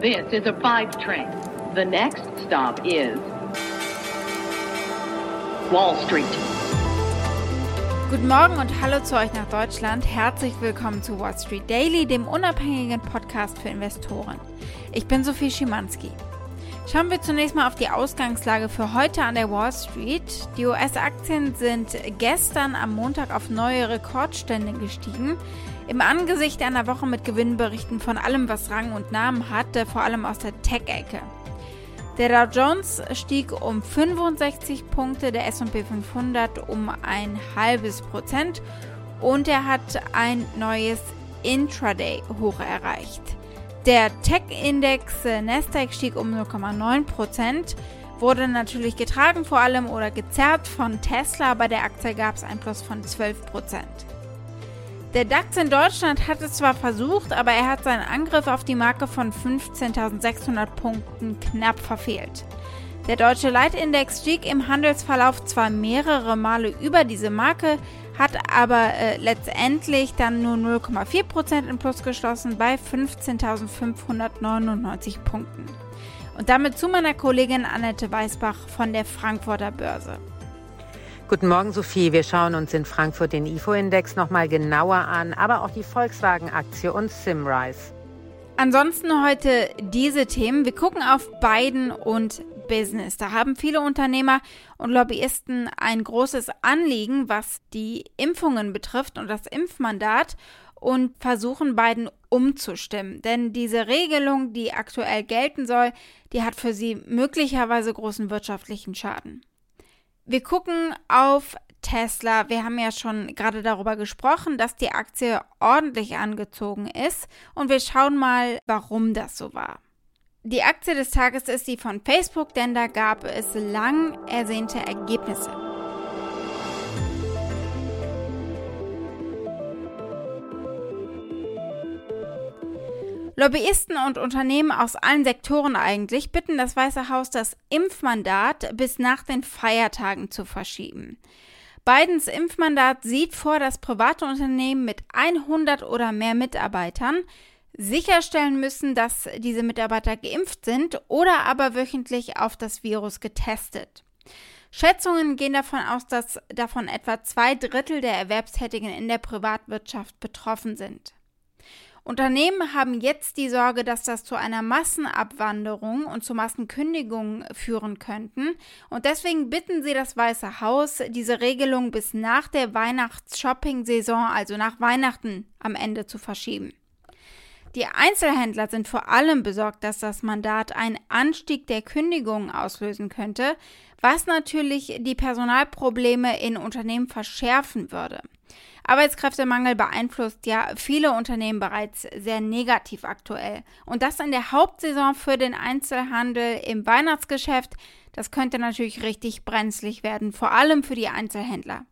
This is a five train. The next stop is Wall Street. Guten Morgen und hallo zu euch nach Deutschland. Herzlich willkommen zu Wall Street Daily, dem unabhängigen Podcast für Investoren. Ich bin Sophie Schimanski. Schauen wir zunächst mal auf die Ausgangslage für heute an der Wall Street. Die US-Aktien sind gestern am Montag auf neue Rekordstände gestiegen. Im Angesicht einer Woche mit Gewinnberichten von allem, was Rang und Namen hatte, vor allem aus der Tech-Ecke. Der Dow Jones stieg um 65 Punkte, der SP 500 um ein halbes Prozent und er hat ein neues Intraday-Hoch erreicht. Der Tech-Index Nasdaq stieg um 0,9 Prozent, wurde natürlich getragen vor allem oder gezerrt von Tesla. Bei der Aktie gab es ein Plus von 12 Prozent. Der DAX in Deutschland hat es zwar versucht, aber er hat seinen Angriff auf die Marke von 15.600 Punkten knapp verfehlt. Der deutsche Leitindex stieg im Handelsverlauf zwar mehrere Male über diese Marke, hat aber äh, letztendlich dann nur 0,4% im Plus geschlossen bei 15.599 Punkten. Und damit zu meiner Kollegin Annette Weißbach von der Frankfurter Börse. Guten Morgen, Sophie. Wir schauen uns in Frankfurt den IFO-Index nochmal genauer an, aber auch die Volkswagen-Aktie und Simrise. Ansonsten heute diese Themen. Wir gucken auf Biden und Business. Da haben viele Unternehmer und Lobbyisten ein großes Anliegen, was die Impfungen betrifft und das Impfmandat und versuchen Biden umzustimmen. Denn diese Regelung, die aktuell gelten soll, die hat für sie möglicherweise großen wirtschaftlichen Schaden. Wir gucken auf Tesla. Wir haben ja schon gerade darüber gesprochen, dass die Aktie ordentlich angezogen ist und wir schauen mal, warum das so war. Die Aktie des Tages ist die von Facebook, denn da gab es lang ersehnte Ergebnisse. Lobbyisten und Unternehmen aus allen Sektoren eigentlich bitten das Weiße Haus, das Impfmandat bis nach den Feiertagen zu verschieben. Bidens Impfmandat sieht vor, dass private Unternehmen mit 100 oder mehr Mitarbeitern sicherstellen müssen, dass diese Mitarbeiter geimpft sind oder aber wöchentlich auf das Virus getestet. Schätzungen gehen davon aus, dass davon etwa zwei Drittel der Erwerbstätigen in der Privatwirtschaft betroffen sind. Unternehmen haben jetzt die Sorge, dass das zu einer Massenabwanderung und zu Massenkündigungen führen könnten. Und deswegen bitten sie das Weiße Haus, diese Regelung bis nach der Weihnachts-Shopping-Saison, also nach Weihnachten, am Ende zu verschieben. Die Einzelhändler sind vor allem besorgt, dass das Mandat einen Anstieg der Kündigungen auslösen könnte, was natürlich die Personalprobleme in Unternehmen verschärfen würde. Arbeitskräftemangel beeinflusst ja viele Unternehmen bereits sehr negativ aktuell. Und das in der Hauptsaison für den Einzelhandel im Weihnachtsgeschäft, das könnte natürlich richtig brenzlig werden, vor allem für die Einzelhändler.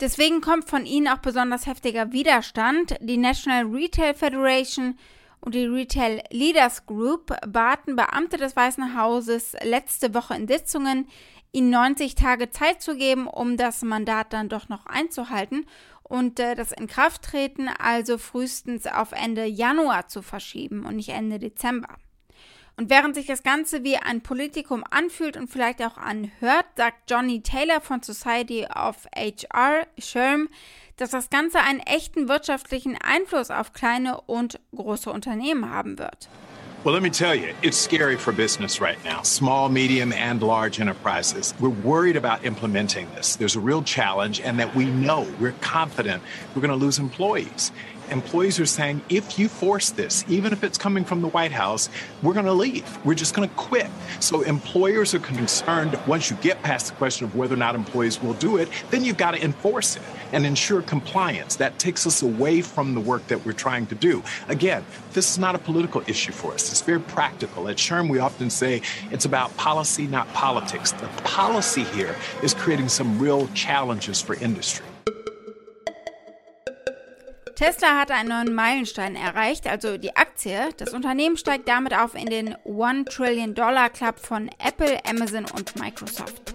Deswegen kommt von ihnen auch besonders heftiger Widerstand. Die National Retail Federation und die Retail Leaders Group baten Beamte des Weißen Hauses letzte Woche in Sitzungen, ihnen 90 Tage Zeit zu geben, um das Mandat dann doch noch einzuhalten und äh, das Inkrafttreten also frühestens auf Ende Januar zu verschieben und nicht Ende Dezember. Und während sich das Ganze wie ein Politikum anfühlt und vielleicht auch anhört, sagt Johnny Taylor von Society of HR, SHRM, dass das Ganze einen echten wirtschaftlichen Einfluss auf kleine und große Unternehmen haben wird. Well, let me tell you, it's scary for business right now, small, medium, and large enterprises. We're worried about implementing this. There's a real challenge, and that we know, we're confident we're going to lose employees employees are saying if you force this, even if it's coming from the White House, we're going to leave. We're just going to quit. So employers are concerned once you get past the question of whether or not employees will do it, then you've got to enforce it and ensure compliance. That takes us away from the work that we're trying to do. Again, this is not a political issue for us. It's very practical. At SHRM, we often say it's about policy, not politics. The policy here is creating some real challenges for industry. Tesla hat einen neuen Meilenstein erreicht, also die Aktie. Das Unternehmen steigt damit auf in den One Trillion Dollar Club von Apple, Amazon und Microsoft.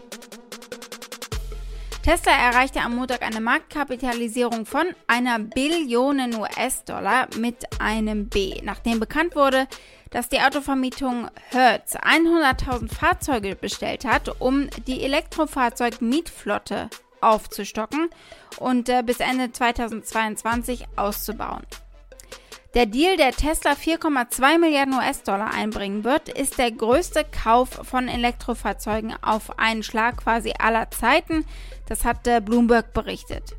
Tesla erreichte am Montag eine Marktkapitalisierung von einer Billion US-Dollar mit einem B, nachdem bekannt wurde, dass die Autovermietung Hertz 100.000 Fahrzeuge bestellt hat, um die Elektrofahrzeug-Mietflotte aufzustocken und äh, bis Ende 2022 auszubauen. Der Deal, der Tesla 4,2 Milliarden US-Dollar einbringen wird, ist der größte Kauf von Elektrofahrzeugen auf einen Schlag quasi aller Zeiten. Das hat Bloomberg berichtet.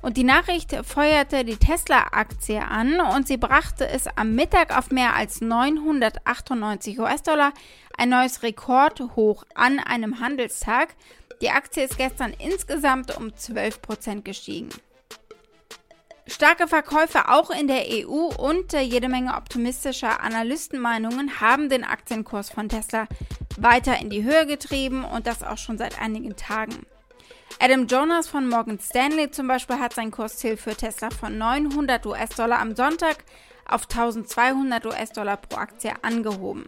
Und die Nachricht feuerte die Tesla-Aktie an und sie brachte es am Mittag auf mehr als 998 US-Dollar, ein neues Rekordhoch an einem Handelstag. Die Aktie ist gestern insgesamt um 12 Prozent gestiegen. Starke Verkäufe auch in der EU und äh, jede Menge optimistischer Analystenmeinungen haben den Aktienkurs von Tesla weiter in die Höhe getrieben und das auch schon seit einigen Tagen. Adam Jonas von Morgan Stanley zum Beispiel hat sein Kursziel für Tesla von 900 US-Dollar am Sonntag auf 1200 US-Dollar pro Aktie angehoben.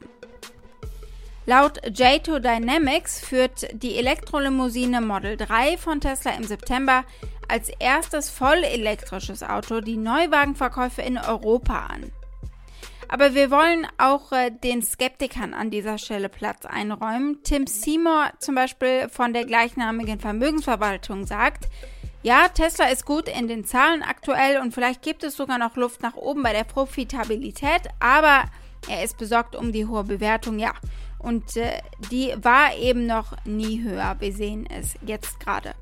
Laut J2 Dynamics führt die Elektrolimousine Model 3 von Tesla im September als erstes vollelektrisches Auto die Neuwagenverkäufe in Europa an. Aber wir wollen auch äh, den Skeptikern an dieser Stelle Platz einräumen. Tim Seymour zum Beispiel von der gleichnamigen Vermögensverwaltung sagt, ja, Tesla ist gut in den Zahlen aktuell und vielleicht gibt es sogar noch Luft nach oben bei der Profitabilität, aber er ist besorgt um die hohe Bewertung, ja. Und äh, die war eben noch nie höher. Wir sehen es jetzt gerade.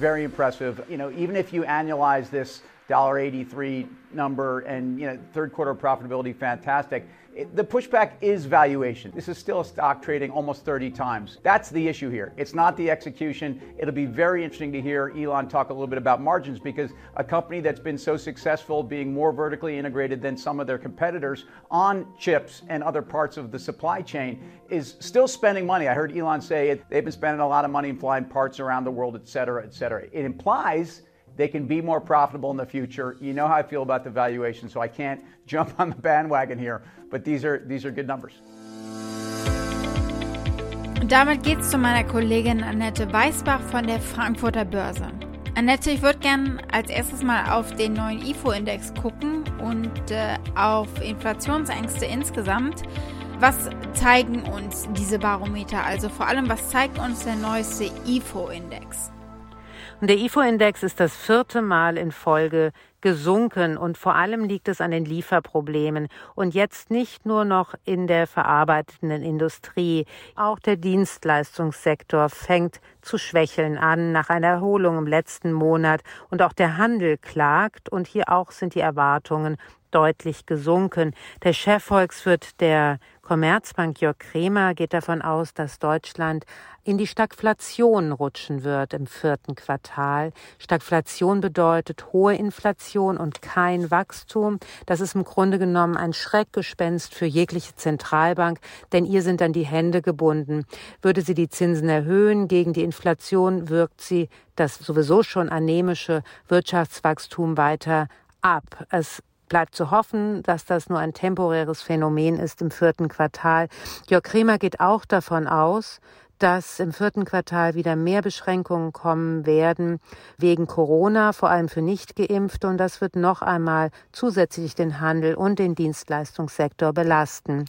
very impressive. You know, even if you annualize this $1.83 number and, you know, third quarter profitability, fantastic. The pushback is valuation. This is still a stock trading almost 30 times. That's the issue here. It's not the execution. It'll be very interesting to hear Elon talk a little bit about margins because a company that's been so successful being more vertically integrated than some of their competitors on chips and other parts of the supply chain is still spending money. I heard Elon say it, they've been spending a lot of money in flying parts around the world, et cetera, et cetera. It implies they can be more profitable in the future. You know how I feel about the valuation, so I can't jump on the bandwagon here, but these are, these are good numbers. Und damit geht's zu meiner Kollegin Annette Weißbach von der Frankfurter Börse. Annette, ich würde gerne als erstes mal auf den neuen IFO-Index gucken und äh, auf Inflationsängste insgesamt. Was zeigen uns diese Barometer? Also vor allem, was zeigt uns der neueste IFO-Index? Und der IFO-Index ist das vierte Mal in Folge gesunken und vor allem liegt es an den Lieferproblemen und jetzt nicht nur noch in der verarbeitenden Industrie. Auch der Dienstleistungssektor fängt zu schwächeln an nach einer Erholung im letzten Monat und auch der Handel klagt und hier auch sind die Erwartungen deutlich gesunken. Der Chefvolkswirt der Commerzbank Jörg Kremer geht davon aus, dass Deutschland in die Stagflation rutschen wird im vierten Quartal. Stagflation bedeutet hohe Inflation und kein Wachstum. Das ist im Grunde genommen ein Schreckgespenst für jegliche Zentralbank, denn ihr sind dann die Hände gebunden. Würde sie die Zinsen erhöhen gegen die Inflation, wirkt sie das sowieso schon anämische Wirtschaftswachstum weiter ab. Es bleibt zu hoffen, dass das nur ein temporäres Phänomen ist im vierten Quartal. Jörg Kremer geht auch davon aus, dass im vierten Quartal wieder mehr Beschränkungen kommen werden wegen Corona, vor allem für Nichtgeimpfte. Und das wird noch einmal zusätzlich den Handel und den Dienstleistungssektor belasten.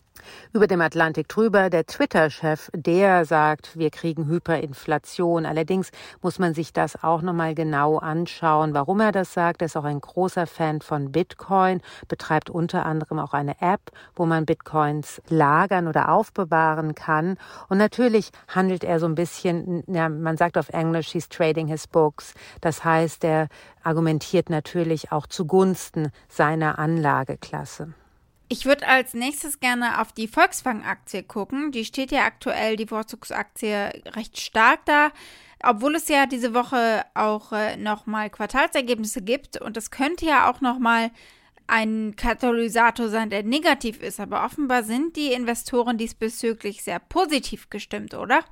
Über dem Atlantik drüber der Twitter-Chef, der sagt, wir kriegen Hyperinflation. Allerdings muss man sich das auch nochmal genau anschauen, warum er das sagt. Er ist auch ein großer Fan von Bitcoin, betreibt unter anderem auch eine App, wo man Bitcoins lagern oder aufbewahren kann. Und natürlich handelt er so ein bisschen, ja, man sagt auf Englisch, he's trading his books. Das heißt, er argumentiert natürlich auch zugunsten seiner Anlageklasse. Ich würde als nächstes gerne auf die Volkswagen-Aktie gucken. Die steht ja aktuell, die Vorzugsaktie, recht stark da. Obwohl es ja diese Woche auch äh, nochmal Quartalsergebnisse gibt. Und es könnte ja auch nochmal ein Katalysator sein, der negativ ist. Aber offenbar sind die Investoren diesbezüglich sehr positiv gestimmt, oder?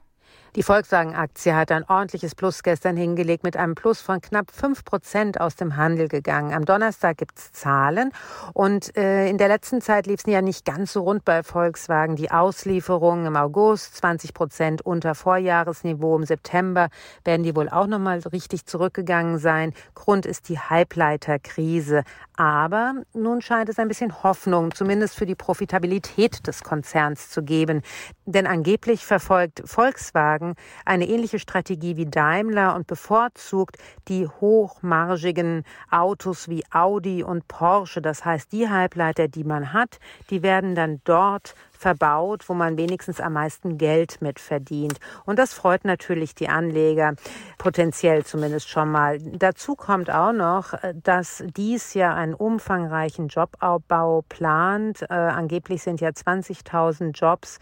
Die Volkswagen-Aktie hat ein ordentliches Plus gestern hingelegt mit einem Plus von knapp 5 Prozent aus dem Handel gegangen. Am Donnerstag gibt es Zahlen und äh, in der letzten Zeit lief es ja nicht ganz so rund bei Volkswagen. Die Auslieferungen im August 20 Prozent unter Vorjahresniveau. Im September werden die wohl auch nochmal richtig zurückgegangen sein. Grund ist die Halbleiterkrise. Aber nun scheint es ein bisschen Hoffnung, zumindest für die Profitabilität des Konzerns zu geben. Denn angeblich verfolgt Volkswagen eine ähnliche Strategie wie Daimler und bevorzugt die hochmargigen Autos wie Audi und Porsche. Das heißt, die Halbleiter, die man hat, die werden dann dort verbaut, wo man wenigstens am meisten Geld mit verdient. Und das freut natürlich die Anleger, potenziell zumindest schon mal. Dazu kommt auch noch, dass dies ja einen umfangreichen Jobaufbau plant. Äh, angeblich sind ja 20.000 Jobs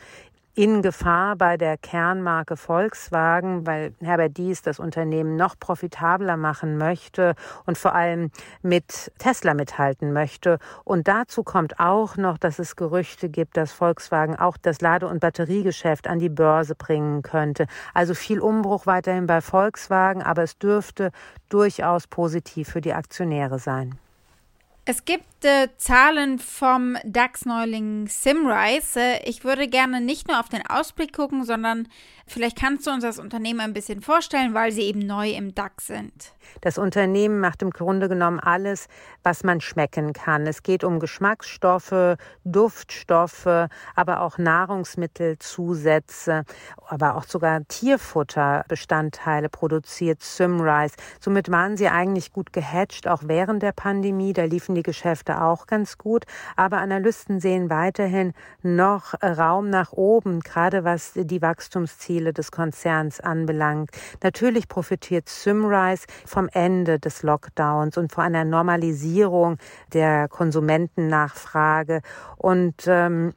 in Gefahr bei der Kernmarke Volkswagen, weil Herbert Dies das Unternehmen noch profitabler machen möchte und vor allem mit Tesla mithalten möchte. Und dazu kommt auch noch, dass es Gerüchte gibt, dass Volkswagen auch das Lade- und Batteriegeschäft an die Börse bringen könnte. Also viel Umbruch weiterhin bei Volkswagen, aber es dürfte durchaus positiv für die Aktionäre sein. Es gibt äh, Zahlen vom DAX-Neuling Simrise. Ich würde gerne nicht nur auf den Ausblick gucken, sondern vielleicht kannst du uns das Unternehmen ein bisschen vorstellen, weil sie eben neu im DAX sind. Das Unternehmen macht im Grunde genommen alles, was man schmecken kann. Es geht um Geschmacksstoffe, Duftstoffe, aber auch Nahrungsmittelzusätze, aber auch sogar Tierfutterbestandteile produziert Simrise. Somit waren sie eigentlich gut gehatcht, auch während der Pandemie. Da liefen die Geschäfte auch ganz gut. Aber Analysten sehen weiterhin noch Raum nach oben, gerade was die Wachstumsziele des Konzerns anbelangt. Natürlich profitiert Simrise vom Ende des Lockdowns und vor einer Normalisierung der Konsumentennachfrage. Und ähm,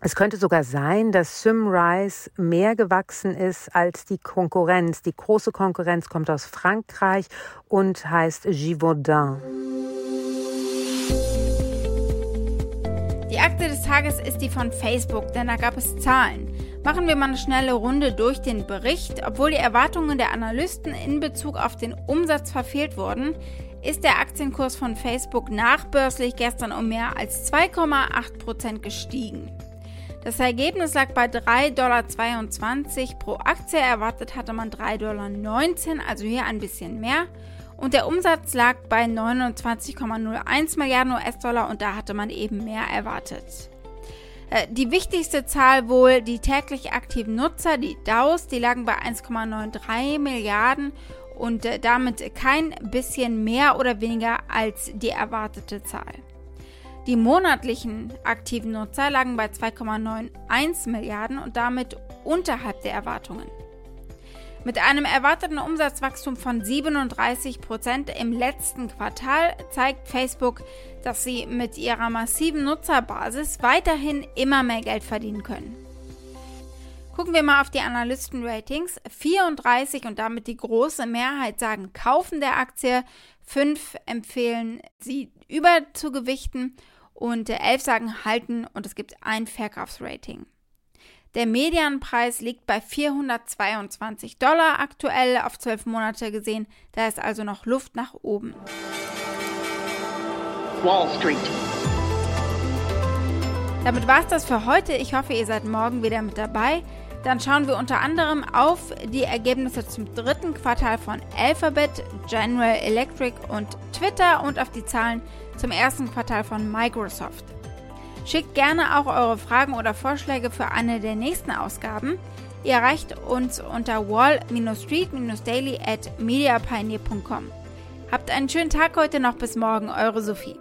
es könnte sogar sein, dass Simrise mehr gewachsen ist als die Konkurrenz. Die große Konkurrenz kommt aus Frankreich und heißt Givaudan. Akte des Tages ist die von Facebook, denn da gab es Zahlen. Machen wir mal eine schnelle Runde durch den Bericht. Obwohl die Erwartungen der Analysten in Bezug auf den Umsatz verfehlt wurden, ist der Aktienkurs von Facebook nachbörslich gestern um mehr als 2,8 Prozent gestiegen. Das Ergebnis lag bei 3,22 Dollar pro Aktie. Erwartet hatte man 3,19 Dollar, also hier ein bisschen mehr. Und der Umsatz lag bei 29,01 Milliarden US-Dollar und da hatte man eben mehr erwartet. Äh, die wichtigste Zahl wohl die täglich aktiven Nutzer, die DAOs, die lagen bei 1,93 Milliarden und äh, damit kein bisschen mehr oder weniger als die erwartete Zahl. Die monatlichen aktiven Nutzer lagen bei 2,91 Milliarden und damit unterhalb der Erwartungen. Mit einem erwarteten Umsatzwachstum von 37 Prozent im letzten Quartal zeigt Facebook, dass sie mit ihrer massiven Nutzerbasis weiterhin immer mehr Geld verdienen können. Gucken wir mal auf die Analystenratings. 34 und damit die große Mehrheit sagen kaufen der Aktie, 5 empfehlen sie überzugewichten und 11 sagen halten und es gibt ein Verkaufsrating. Der Medianpreis liegt bei 422 Dollar aktuell auf 12 Monate gesehen. Da ist also noch Luft nach oben. Wall Street. Damit war es das für heute. Ich hoffe, ihr seid morgen wieder mit dabei. Dann schauen wir unter anderem auf die Ergebnisse zum dritten Quartal von Alphabet, General Electric und Twitter und auf die Zahlen zum ersten Quartal von Microsoft. Schickt gerne auch eure Fragen oder Vorschläge für eine der nächsten Ausgaben. Ihr erreicht uns unter wall-street-daily at mediapioneer.com. Habt einen schönen Tag heute noch bis morgen, eure Sophie.